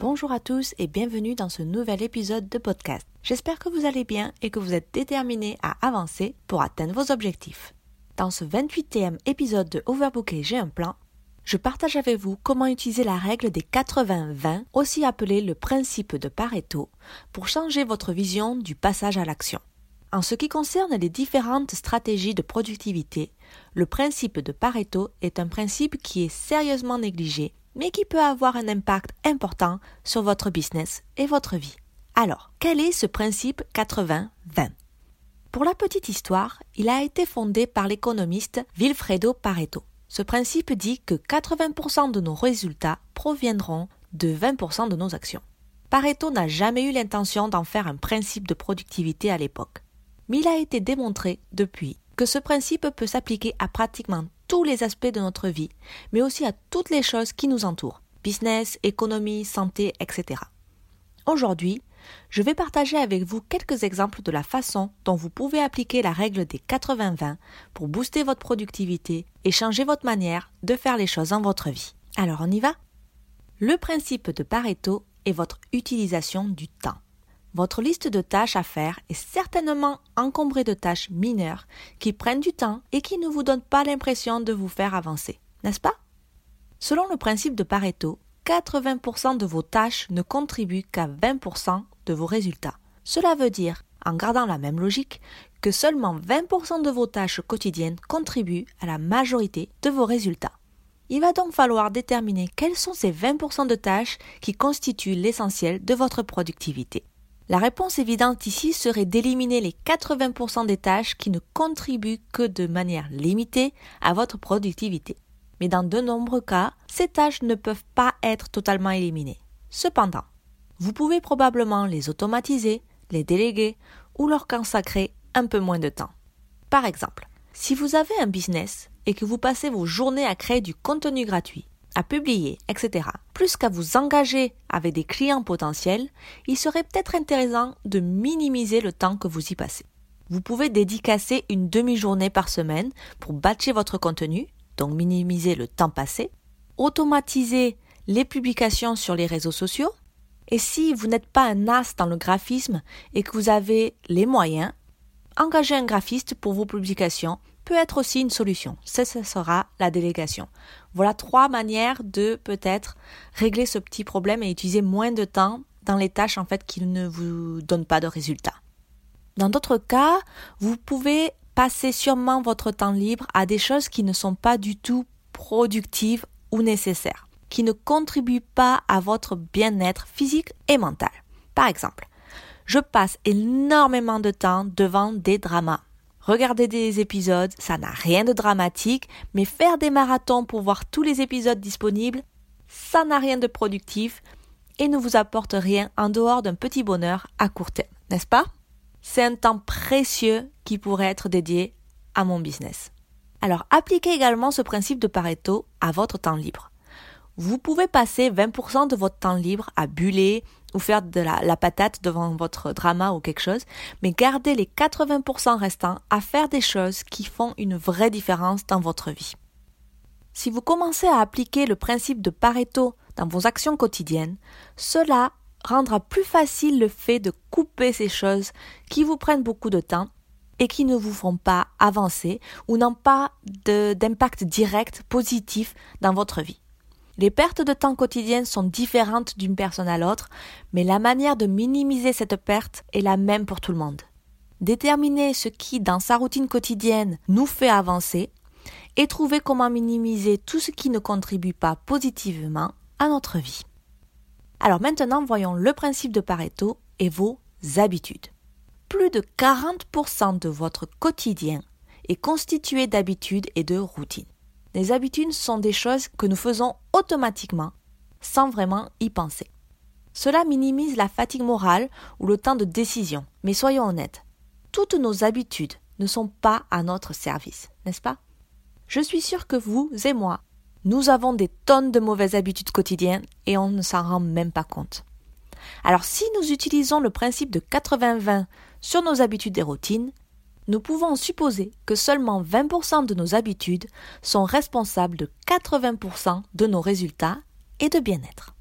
Bonjour à tous et bienvenue dans ce nouvel épisode de podcast. J'espère que vous allez bien et que vous êtes déterminés à avancer pour atteindre vos objectifs. Dans ce 28e épisode de Overbooké J'ai un plan, je partage avec vous comment utiliser la règle des 80-20, aussi appelée le principe de Pareto, pour changer votre vision du passage à l'action. En ce qui concerne les différentes stratégies de productivité, le principe de Pareto est un principe qui est sérieusement négligé, mais qui peut avoir un impact important sur votre business et votre vie. Alors, quel est ce principe 80-20 Pour la petite histoire, il a été fondé par l'économiste Vilfredo Pareto. Ce principe dit que 80% de nos résultats proviendront de 20% de nos actions. Pareto n'a jamais eu l'intention d'en faire un principe de productivité à l'époque. Mais il a été démontré depuis que ce principe peut s'appliquer à pratiquement tous les aspects de notre vie, mais aussi à toutes les choses qui nous entourent, business, économie, santé, etc. Aujourd'hui, je vais partager avec vous quelques exemples de la façon dont vous pouvez appliquer la règle des 80-20 pour booster votre productivité et changer votre manière de faire les choses dans votre vie. Alors on y va? Le principe de Pareto est votre utilisation du temps. Votre liste de tâches à faire est certainement encombrée de tâches mineures qui prennent du temps et qui ne vous donnent pas l'impression de vous faire avancer, n'est-ce pas? Selon le principe de Pareto, 80% de vos tâches ne contribuent qu'à 20% de vos résultats. Cela veut dire, en gardant la même logique, que seulement 20% de vos tâches quotidiennes contribuent à la majorité de vos résultats. Il va donc falloir déterminer quelles sont ces 20% de tâches qui constituent l'essentiel de votre productivité. La réponse évidente ici serait d'éliminer les 80% des tâches qui ne contribuent que de manière limitée à votre productivité mais dans de nombreux cas, ces tâches ne peuvent pas être totalement éliminées. Cependant, vous pouvez probablement les automatiser, les déléguer ou leur consacrer un peu moins de temps. Par exemple, si vous avez un business et que vous passez vos journées à créer du contenu gratuit, à publier, etc., plus qu'à vous engager avec des clients potentiels, il serait peut-être intéressant de minimiser le temps que vous y passez. Vous pouvez dédicacer une demi-journée par semaine pour batcher votre contenu donc minimiser le temps passé, automatiser les publications sur les réseaux sociaux, et si vous n'êtes pas un as dans le graphisme et que vous avez les moyens, engager un graphiste pour vos publications peut être aussi une solution. Ce sera la délégation. Voilà trois manières de peut-être régler ce petit problème et utiliser moins de temps dans les tâches en fait qui ne vous donnent pas de résultats. Dans d'autres cas, vous pouvez passez sûrement votre temps libre à des choses qui ne sont pas du tout productives ou nécessaires, qui ne contribuent pas à votre bien-être physique et mental. Par exemple, je passe énormément de temps devant des dramas. Regarder des épisodes, ça n'a rien de dramatique, mais faire des marathons pour voir tous les épisodes disponibles, ça n'a rien de productif et ne vous apporte rien en dehors d'un petit bonheur à court terme, n'est-ce pas? C'est un temps précieux qui pourrait être dédié à mon business. Alors appliquez également ce principe de Pareto à votre temps libre. Vous pouvez passer 20% de votre temps libre à buller ou faire de la, la, patate devant votre drama ou quelque chose, mais gardez les 80% restants à faire des choses qui font une vraie différence dans votre vie. Si vous commencez à appliquer le principe de Pareto dans vos actions quotidiennes, cela rendra plus facile le fait de couper ces choses qui vous prennent beaucoup de temps et qui ne vous font pas avancer ou n'ont pas d'impact direct positif dans votre vie. Les pertes de temps quotidiennes sont différentes d'une personne à l'autre, mais la manière de minimiser cette perte est la même pour tout le monde. Déterminer ce qui, dans sa routine quotidienne, nous fait avancer et trouver comment minimiser tout ce qui ne contribue pas positivement à notre vie. Alors maintenant, voyons le principe de Pareto et vos habitudes. Plus de 40% de votre quotidien est constitué d'habitudes et de routines. Les habitudes sont des choses que nous faisons automatiquement sans vraiment y penser. Cela minimise la fatigue morale ou le temps de décision. Mais soyons honnêtes, toutes nos habitudes ne sont pas à notre service, n'est-ce pas? Je suis sûre que vous et moi, nous avons des tonnes de mauvaises habitudes quotidiennes et on ne s'en rend même pas compte. Alors si nous utilisons le principe de 80-20 sur nos habitudes et routines, nous pouvons supposer que seulement 20% de nos habitudes sont responsables de 80% de nos résultats et de bien-être.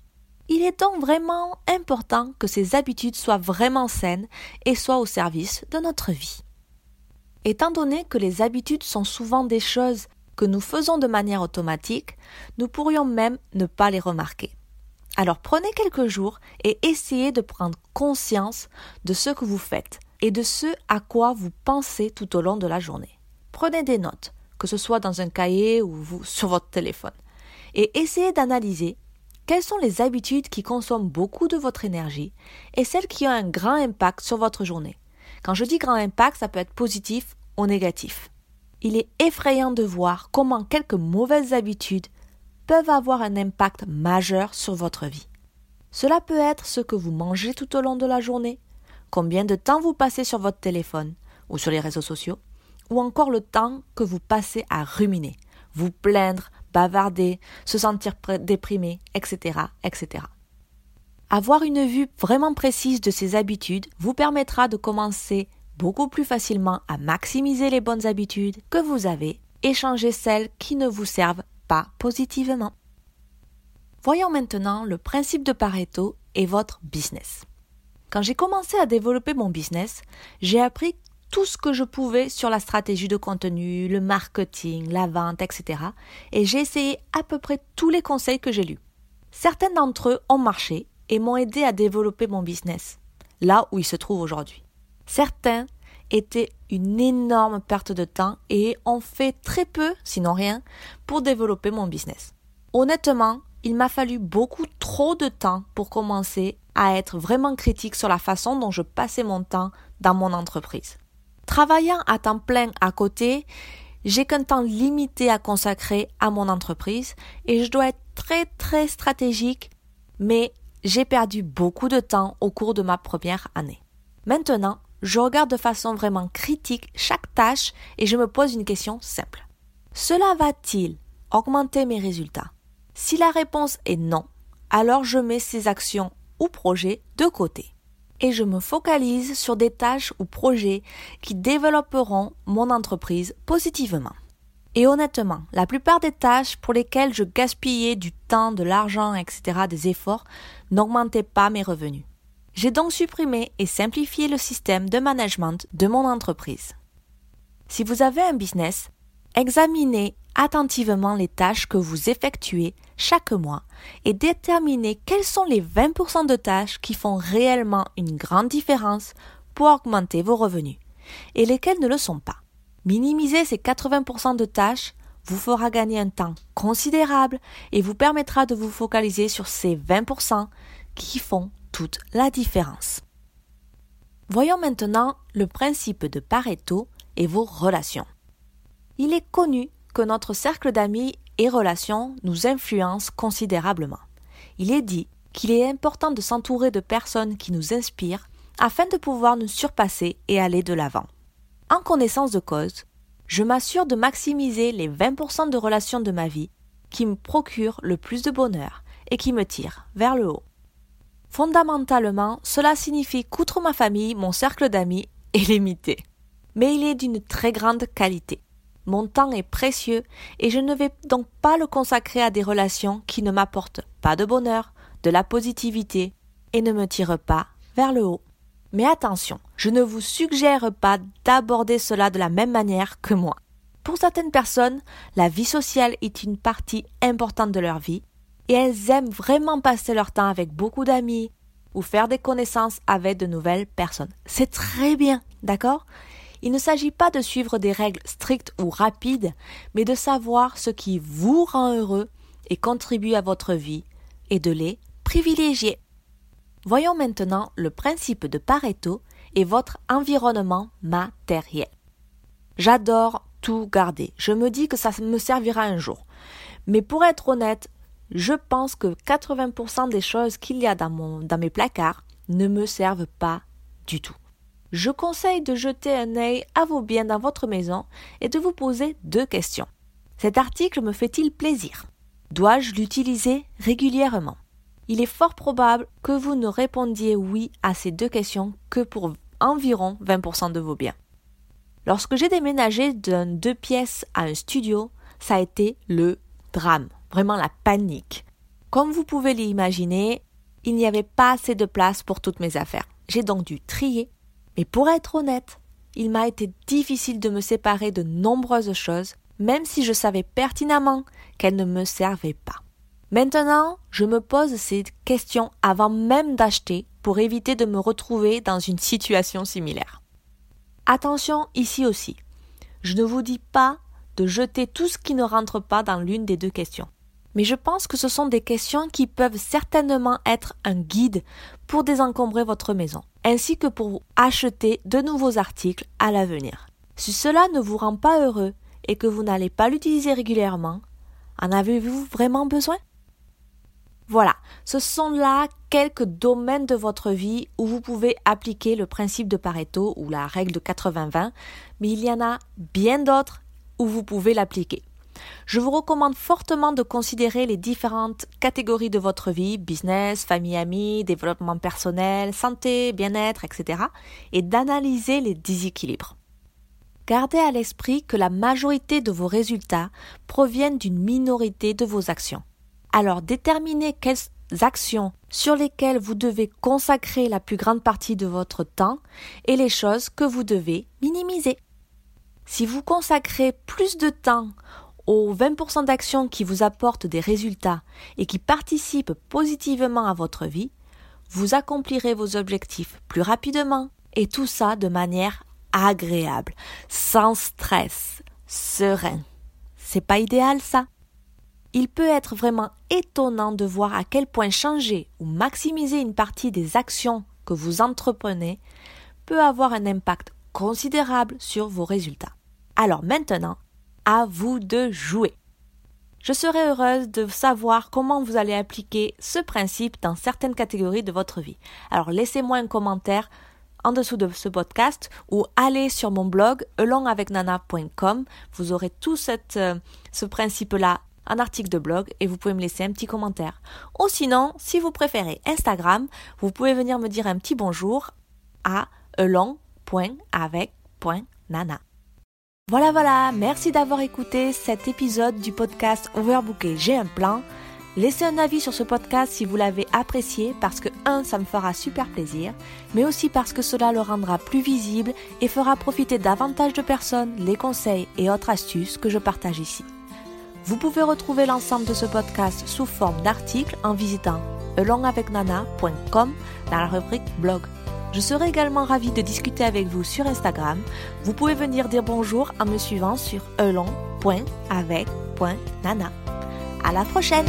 Il est donc vraiment important que ces habitudes soient vraiment saines et soient au service de notre vie. Étant donné que les habitudes sont souvent des choses que nous faisons de manière automatique, nous pourrions même ne pas les remarquer. Alors prenez quelques jours et essayez de prendre conscience de ce que vous faites et de ce à quoi vous pensez tout au long de la journée. Prenez des notes, que ce soit dans un cahier ou sur votre téléphone, et essayez d'analyser quelles sont les habitudes qui consomment beaucoup de votre énergie et celles qui ont un grand impact sur votre journée. Quand je dis grand impact, ça peut être positif ou négatif. Il est effrayant de voir comment quelques mauvaises habitudes peuvent avoir un impact majeur sur votre vie. Cela peut être ce que vous mangez tout au long de la journée, combien de temps vous passez sur votre téléphone ou sur les réseaux sociaux, ou encore le temps que vous passez à ruminer, vous plaindre, bavarder, se sentir déprimé, etc., etc. Avoir une vue vraiment précise de ces habitudes vous permettra de commencer beaucoup plus facilement à maximiser les bonnes habitudes que vous avez et changer celles qui ne vous servent pas positivement. Voyons maintenant le principe de Pareto et votre business. Quand j'ai commencé à développer mon business, j'ai appris tout ce que je pouvais sur la stratégie de contenu, le marketing, la vente, etc. Et j'ai essayé à peu près tous les conseils que j'ai lus. Certains d'entre eux ont marché et m'ont aidé à développer mon business, là où il se trouve aujourd'hui. Certains étaient une énorme perte de temps et ont fait très peu, sinon rien, pour développer mon business. Honnêtement, il m'a fallu beaucoup trop de temps pour commencer à être vraiment critique sur la façon dont je passais mon temps dans mon entreprise. Travaillant à temps plein à côté, j'ai qu'un temps limité à consacrer à mon entreprise et je dois être très très stratégique, mais j'ai perdu beaucoup de temps au cours de ma première année. Maintenant, je regarde de façon vraiment critique chaque tâche et je me pose une question simple. Cela va-t-il augmenter mes résultats? Si la réponse est non, alors je mets ces actions ou projets de côté et je me focalise sur des tâches ou projets qui développeront mon entreprise positivement. Et honnêtement, la plupart des tâches pour lesquelles je gaspillais du temps, de l'argent, etc., des efforts, n'augmentaient pas mes revenus. J'ai donc supprimé et simplifié le système de management de mon entreprise. Si vous avez un business, examinez attentivement les tâches que vous effectuez chaque mois et déterminez quelles sont les 20% de tâches qui font réellement une grande différence pour augmenter vos revenus et lesquelles ne le sont pas. Minimiser ces 80% de tâches vous fera gagner un temps considérable et vous permettra de vous focaliser sur ces 20% qui font toute la différence. Voyons maintenant le principe de Pareto et vos relations. Il est connu que notre cercle d'amis et relations nous influence considérablement. Il est dit qu'il est important de s'entourer de personnes qui nous inspirent afin de pouvoir nous surpasser et aller de l'avant. En connaissance de cause, je m'assure de maximiser les 20% de relations de ma vie qui me procurent le plus de bonheur et qui me tirent vers le haut. Fondamentalement, cela signifie qu'outre ma famille, mon cercle d'amis est limité. Mais il est d'une très grande qualité. Mon temps est précieux et je ne vais donc pas le consacrer à des relations qui ne m'apportent pas de bonheur, de la positivité et ne me tirent pas vers le haut. Mais attention, je ne vous suggère pas d'aborder cela de la même manière que moi. Pour certaines personnes, la vie sociale est une partie importante de leur vie et elles aiment vraiment passer leur temps avec beaucoup d'amis ou faire des connaissances avec de nouvelles personnes. C'est très bien, d'accord? Il ne s'agit pas de suivre des règles strictes ou rapides, mais de savoir ce qui vous rend heureux et contribue à votre vie, et de les privilégier. Voyons maintenant le principe de Pareto et votre environnement matériel. J'adore tout garder. Je me dis que ça me servira un jour. Mais pour être honnête, je pense que 80% des choses qu'il y a dans, mes placards ne me servent pas du tout. Je conseille de jeter un œil à vos biens dans votre maison et de vous poser deux questions. Cet article me fait-il plaisir? Dois-je l'utiliser régulièrement? Il est fort probable que vous ne répondiez oui à ces deux questions que pour environ 20% de vos biens. Lorsque j'ai déménagé d'un deux pièces à un studio, ça a été le drame, vraiment la panique. Comme vous pouvez l'imaginer, il n'y avait pas assez de place pour toutes mes affaires. J'ai donc dû trier, mais pour être honnête, il m'a été difficile de me séparer de nombreuses choses, même si je savais pertinemment qu'elles ne me servaient pas. Maintenant, je me pose ces questions avant même d'acheter pour éviter de me retrouver dans une situation similaire. Attention ici aussi. Je ne vous dis pas de jeter tout ce qui ne rentre pas dans l'une des deux questions. Mais je pense que ce sont des questions qui peuvent certainement être un guide pour désencombrer votre maison, ainsi que pour acheter de nouveaux articles à l'avenir. Si cela ne vous rend pas heureux et que vous n'allez pas l'utiliser régulièrement, en avez-vous vraiment besoin? Voilà, ce sont là quelques domaines de votre vie où vous pouvez appliquer le principe de Pareto ou la règle de 80-20, mais il y en a bien d'autres où vous pouvez l'appliquer. Je vous recommande fortement de considérer les différentes catégories de votre vie, business, famille, amis, développement personnel, santé, bien-être, etc., et d'analyser les déséquilibres. Gardez à l'esprit que la majorité de vos résultats proviennent d'une minorité de vos actions. Alors déterminez quelles actions sur lesquelles vous devez consacrer la plus grande partie de votre temps et les choses que vous devez minimiser. Si vous consacrez plus de temps aux 20% d'actions qui vous apportent des résultats et qui participent positivement à votre vie, vous accomplirez vos objectifs plus rapidement et tout ça de manière agréable, sans stress, serein. C'est pas idéal ça? il peut être vraiment étonnant de voir à quel point changer ou maximiser une partie des actions que vous entreprenez peut avoir un impact considérable sur vos résultats. Alors maintenant, à vous de jouer. Je serais heureuse de savoir comment vous allez appliquer ce principe dans certaines catégories de votre vie. Alors laissez-moi un commentaire en dessous de ce podcast ou allez sur mon blog elongavecnana.com. Vous aurez tout euh, ce principe-là un article de blog et vous pouvez me laisser un petit commentaire. Ou sinon, si vous préférez Instagram, vous pouvez venir me dire un petit bonjour à elong.avec.nana. Voilà, voilà, merci d'avoir écouté cet épisode du podcast Overbooké, j'ai un plan. Laissez un avis sur ce podcast si vous l'avez apprécié parce que, un, ça me fera super plaisir, mais aussi parce que cela le rendra plus visible et fera profiter davantage de personnes les conseils et autres astuces que je partage ici. Vous pouvez retrouver l'ensemble de ce podcast sous forme d'articles en visitant alongavecnana.com dans la rubrique blog. Je serai également ravie de discuter avec vous sur Instagram. Vous pouvez venir dire bonjour en me suivant sur elong.avec.nana. À la prochaine!